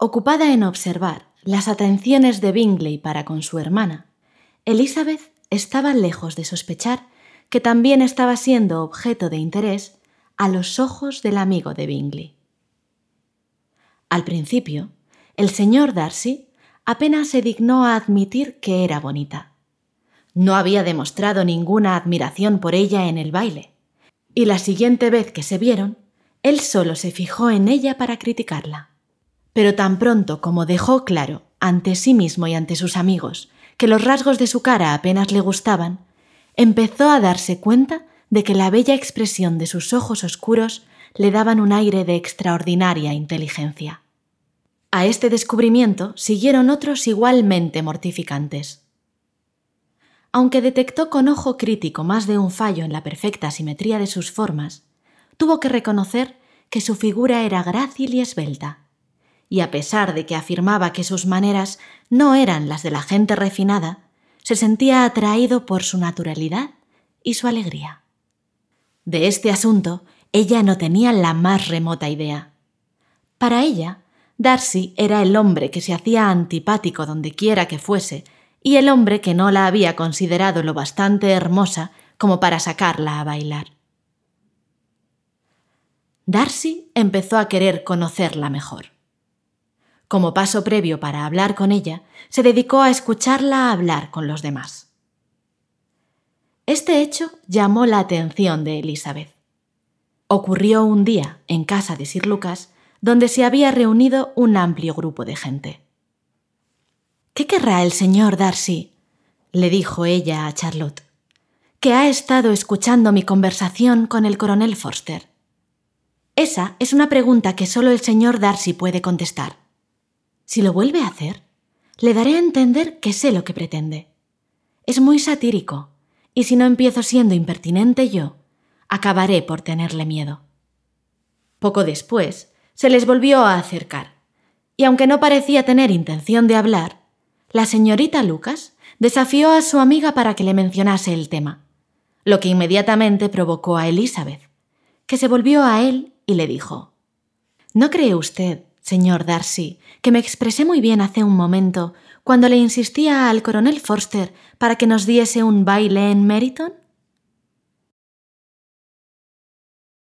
Ocupada en observar las atenciones de Bingley para con su hermana, Elizabeth estaba lejos de sospechar que también estaba siendo objeto de interés a los ojos del amigo de Bingley. Al principio, el señor Darcy apenas se dignó a admitir que era bonita. No había demostrado ninguna admiración por ella en el baile, y la siguiente vez que se vieron, él solo se fijó en ella para criticarla. Pero tan pronto como dejó claro ante sí mismo y ante sus amigos que los rasgos de su cara apenas le gustaban, empezó a darse cuenta de que la bella expresión de sus ojos oscuros le daban un aire de extraordinaria inteligencia. A este descubrimiento siguieron otros igualmente mortificantes. Aunque detectó con ojo crítico más de un fallo en la perfecta simetría de sus formas, tuvo que reconocer que su figura era grácil y esbelta, y a pesar de que afirmaba que sus maneras no eran las de la gente refinada, se sentía atraído por su naturalidad y su alegría. De este asunto ella no tenía la más remota idea. Para ella, Darcy era el hombre que se hacía antipático donde quiera que fuese y el hombre que no la había considerado lo bastante hermosa como para sacarla a bailar. Darcy empezó a querer conocerla mejor. Como paso previo para hablar con ella, se dedicó a escucharla hablar con los demás. Este hecho llamó la atención de Elizabeth. Ocurrió un día en casa de Sir Lucas, donde se había reunido un amplio grupo de gente. ¿Qué querrá el señor Darcy? le dijo ella a Charlotte, que ha estado escuchando mi conversación con el coronel Forster. Esa es una pregunta que solo el señor Darcy puede contestar. Si lo vuelve a hacer, le daré a entender que sé lo que pretende. Es muy satírico, y si no empiezo siendo impertinente yo, acabaré por tenerle miedo. Poco después, se les volvió a acercar, y aunque no parecía tener intención de hablar, la señorita Lucas desafió a su amiga para que le mencionase el tema, lo que inmediatamente provocó a Elizabeth, que se volvió a él y le dijo ¿No cree usted, señor Darcy, que me expresé muy bien hace un momento cuando le insistía al coronel Forster para que nos diese un baile en Meriton?